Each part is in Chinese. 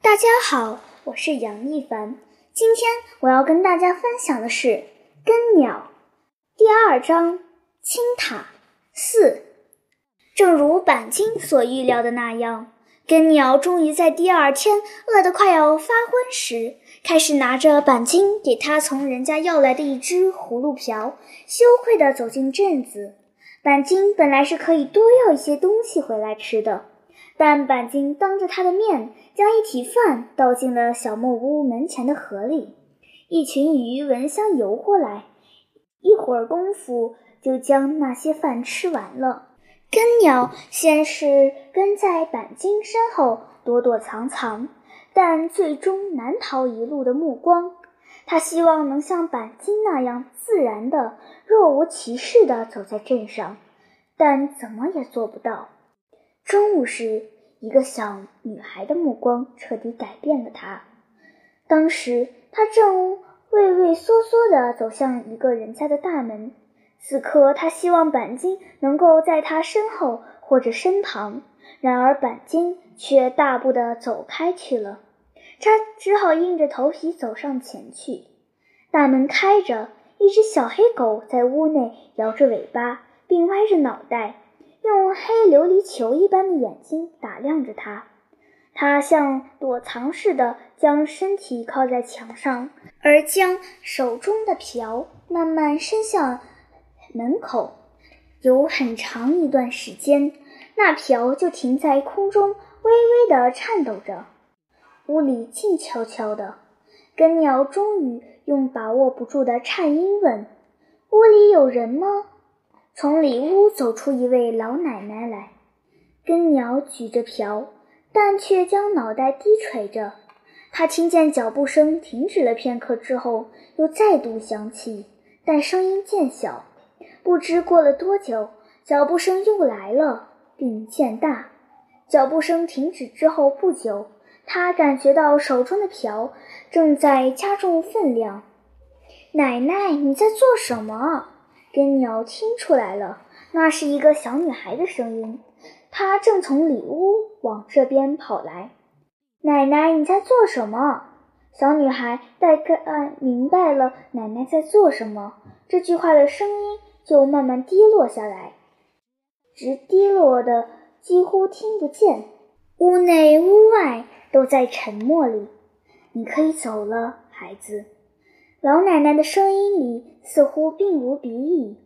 大家好，我是杨一凡。今天我要跟大家分享的是《根鸟》第二章“青塔四”。正如板金所预料的那样，根鸟终于在第二天饿得快要发昏时，开始拿着板金给他从人家要来的一只葫芦瓢，羞愧地走进镇子。板金本来是可以多要一些东西回来吃的。但板金当着他的面将一体饭倒进了小木屋门前的河里，一群鱼闻香游过来，一会儿功夫就将那些饭吃完了。根鸟先是跟在板金身后躲躲藏藏，但最终难逃一路的目光。他希望能像板金那样自然的、若无其事的走在镇上，但怎么也做不到。中午时，一个小女孩的目光彻底改变了他。当时，他正畏畏缩缩地走向一个人家的大门。此刻，他希望板金能够在他身后或者身旁，然而板金却大步地走开去了。他只好硬着头皮走上前去。大门开着，一只小黑狗在屋内摇着尾巴，并歪着脑袋。用黑琉璃球一般的眼睛打量着他，他像躲藏似的将身体靠在墙上，而将手中的瓢慢慢伸向门口。有很长一段时间，那瓢就停在空中，微微地颤抖着。屋里静悄悄的，根鸟终于用把握不住的颤音问：“屋里有人吗？”从里屋走出一位老奶奶来，根鸟举着瓢，但却将脑袋低垂着。他听见脚步声停止了片刻之后，又再度响起，但声音渐小。不知过了多久，脚步声又来了，并渐大。脚步声停止之后不久，他感觉到手中的瓢正在加重分量。奶奶，你在做什么？根鸟听出来了，那是一个小女孩的声音。她正从里屋往这边跑来。奶奶，你在做什么？小女孩大概明白了奶奶在做什么，这句话的声音就慢慢低落下来，直低落的几乎听不见。屋内屋外都在沉默里。你可以走了，孩子。老奶奶的声音里似乎并无敌意，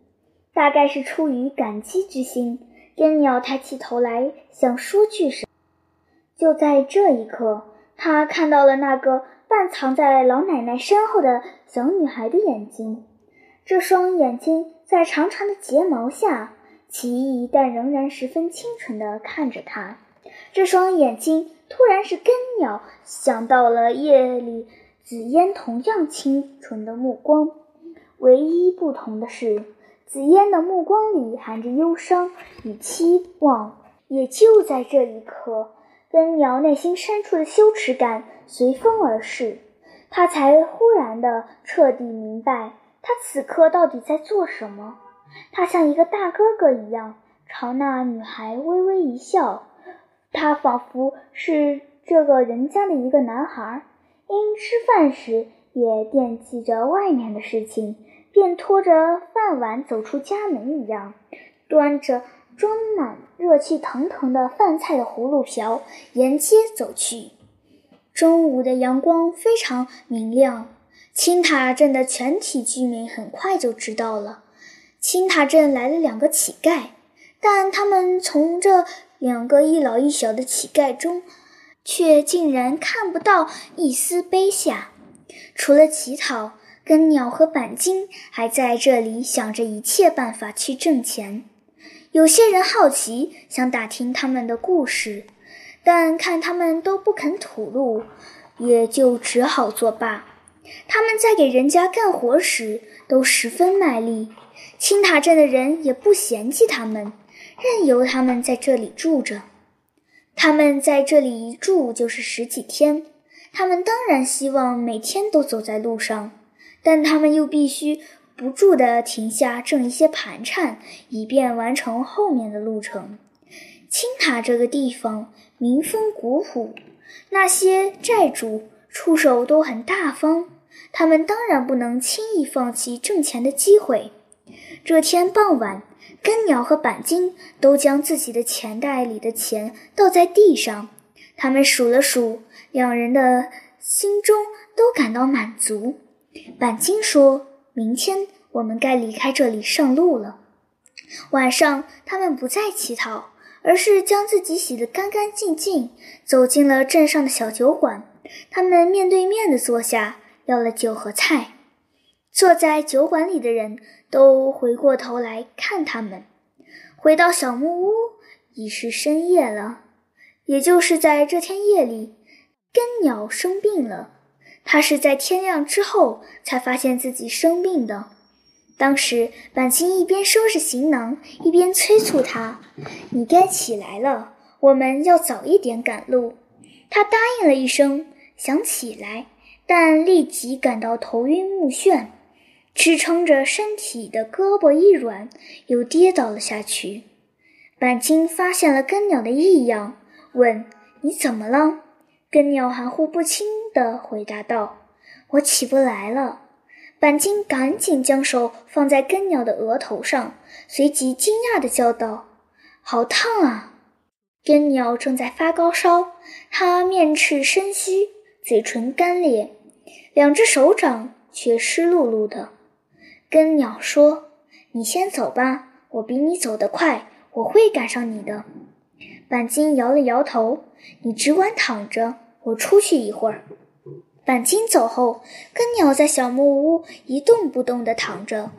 大概是出于感激之心。根鸟抬起头来，想说句什么。就在这一刻，他看到了那个半藏在老奶奶身后的小女孩的眼睛。这双眼睛在长长的睫毛下，奇异但仍然十分清纯地看着他。这双眼睛突然是根鸟想到了夜里。紫嫣同样清纯的目光，唯一不同的是，紫嫣的目光里含着忧伤与期望。也就在这一刻，根鸟内心深处的羞耻感随风而逝，他才忽然的彻底明白，他此刻到底在做什么。他像一个大哥哥一样，朝那女孩微微一笑，他仿佛是这个人家的一个男孩。因吃饭时也惦记着外面的事情，便拖着饭碗走出家门一样，端着装满热气腾腾的饭菜的葫芦瓢沿街走去。中午的阳光非常明亮，青塔镇的全体居民很快就知道了，青塔镇来了两个乞丐，但他们从这两个一老一小的乞丐中。却竟然看不到一丝悲下，除了乞讨，根鸟和板金还在这里想着一切办法去挣钱。有些人好奇，想打听他们的故事，但看他们都不肯吐露，也就只好作罢。他们在给人家干活时都十分卖力，青塔镇的人也不嫌弃他们，任由他们在这里住着。他们在这里一住就是十几天，他们当然希望每天都走在路上，但他们又必须不住地停下挣一些盘缠，以便完成后面的路程。青塔这个地方民风古朴，那些债主出手都很大方，他们当然不能轻易放弃挣钱的机会。这天傍晚，根鸟和板金都将自己的钱袋里的钱倒在地上，他们数了数，两人的心中都感到满足。板金说：“明天我们该离开这里上路了。”晚上，他们不再乞讨，而是将自己洗得干干净净，走进了镇上的小酒馆。他们面对面的坐下，要了酒和菜。坐在酒馆里的人都回过头来看他们。回到小木屋，已是深夜了。也就是在这天夜里，根鸟生病了。他是在天亮之后才发现自己生病的。当时，板青一边收拾行囊，一边催促他：“你该起来了，我们要早一点赶路。”他答应了一声，想起来，但立即感到头晕目眩，支撑着身体的胳膊一软，又跌倒了下去。板青发现了根鸟的异样，问：“你怎么了？”根鸟含糊不清地回答道：“我起不来了。”板金赶紧将手放在根鸟的额头上，随即惊讶地叫道：“好烫啊！”根鸟正在发高烧，它面赤身虚，嘴唇干裂，两只手掌却湿漉漉的。跟鸟说：“你先走吧，我比你走得快，我会赶上你的。”板金摇了摇头：“你只管躺着，我出去一会儿。”板金走后，跟鸟在小木屋一动不动地躺着。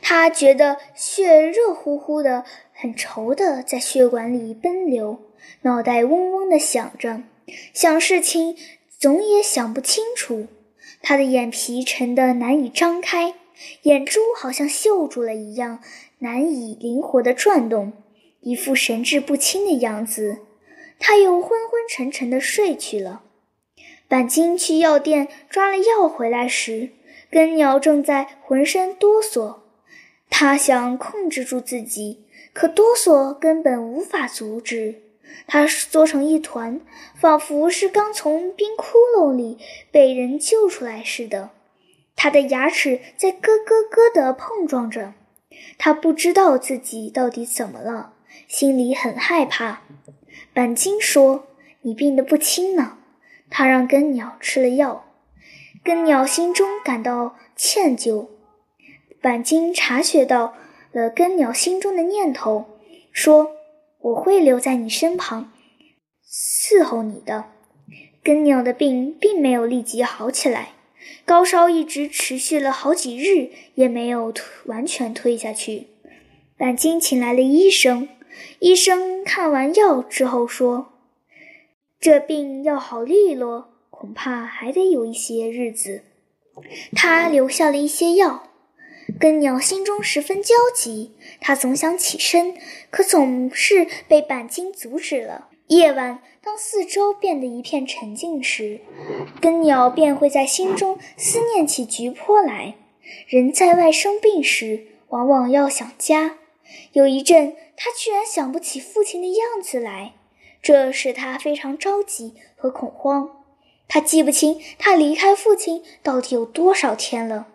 他觉得血热乎乎的，很稠的在血管里奔流，脑袋嗡嗡地响着，想事情总也想不清楚。他的眼皮沉得难以张开，眼珠好像锈住了一样，难以灵活地转动，一副神志不清的样子。他又昏昏沉沉地睡去了。板金去药店抓了药回来时，根鸟正在浑身哆嗦。他想控制住自己，可哆嗦根本无法阻止。他缩成一团，仿佛是刚从冰窟窿里被人救出来似的。他的牙齿在咯咯咯地碰撞着。他不知道自己到底怎么了，心里很害怕。板金说：“你病得不轻呢。”他让根鸟吃了药，根鸟心中感到歉疚。板金察觉到了根鸟心中的念头，说：“我会留在你身旁，伺候你的。”根鸟的病并没有立即好起来，高烧一直持续了好几日，也没有完全退下去。板金请来了医生，医生看完药之后说。这病要好利落，恐怕还得有一些日子。他留下了一些药，根鸟心中十分焦急。他总想起身，可总是被板金阻止了。夜晚，当四周变得一片沉静时，根鸟便会在心中思念起菊坡来。人在外生病时，往往要想家。有一阵，他居然想不起父亲的样子来。这使他非常着急和恐慌。他记不清他离开父亲到底有多少天了。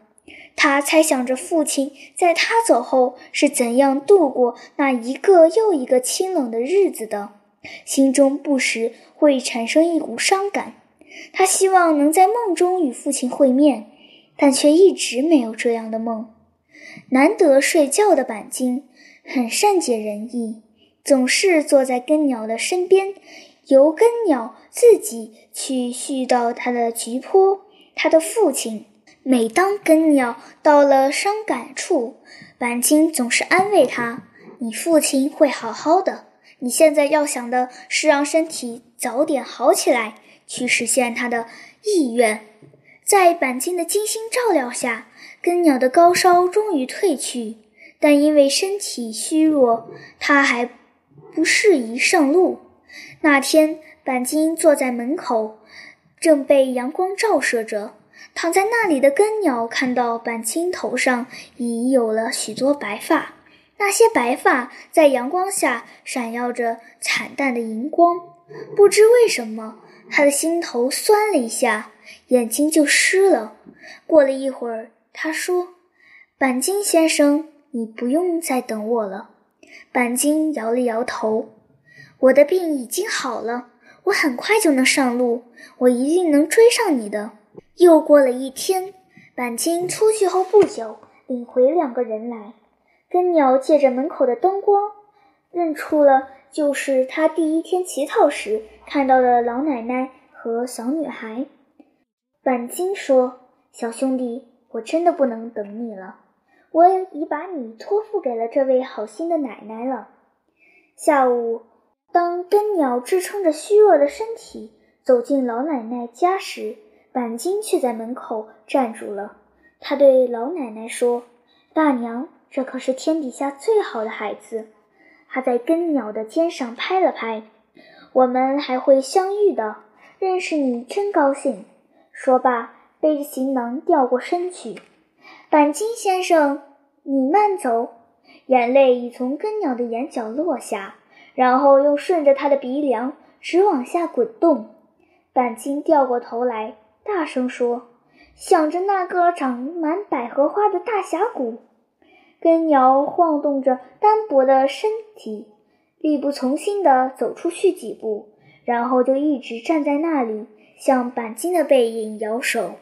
他猜想着父亲在他走后是怎样度过那一个又一个清冷的日子的，心中不时会产生一股伤感。他希望能在梦中与父亲会面，但却一直没有这样的梦。难得睡觉的板金很善解人意。总是坐在根鸟的身边，由根鸟自己去絮叨他的菊坡，他的父亲。每当根鸟到了伤感处，板金总是安慰他：“你父亲会好好的。你现在要想的是让身体早点好起来，去实现他的意愿。”在板金的精心照料下，根鸟的高烧终于退去，但因为身体虚弱，他还。不适宜上路。那天，板金坐在门口，正被阳光照射着。躺在那里的根鸟看到板金头上已有了许多白发，那些白发在阳光下闪耀着惨淡的荧光。不知为什么，他的心头酸了一下，眼睛就湿了。过了一会儿，他说：“板金先生，你不用再等我了。”板金摇了摇头：“我的病已经好了，我很快就能上路，我一定能追上你的。”又过了一天，板金出去后不久，领回两个人来。根鸟借着门口的灯光，认出了就是他第一天乞讨时看到的老奶奶和小女孩。板金说：“小兄弟，我真的不能等你了，我已把你托付给了这位好心的奶奶了。”下午，当根鸟支撑着虚弱的身体走进老奶奶家时，板金却在门口站住了。他对老奶奶说：“大娘。”这可是天底下最好的孩子，他在根鸟的肩上拍了拍。我们还会相遇的，认识你真高兴。说罢，背着行囊掉过身去。板金先生，你慢走。眼泪已从根鸟的眼角落下，然后又顺着他的鼻梁直往下滚动。板金掉过头来，大声说：“想着那个长满百合花的大峡谷。”根鸟晃动着单薄的身体，力不从心地走出去几步，然后就一直站在那里，向板金的背影摇手。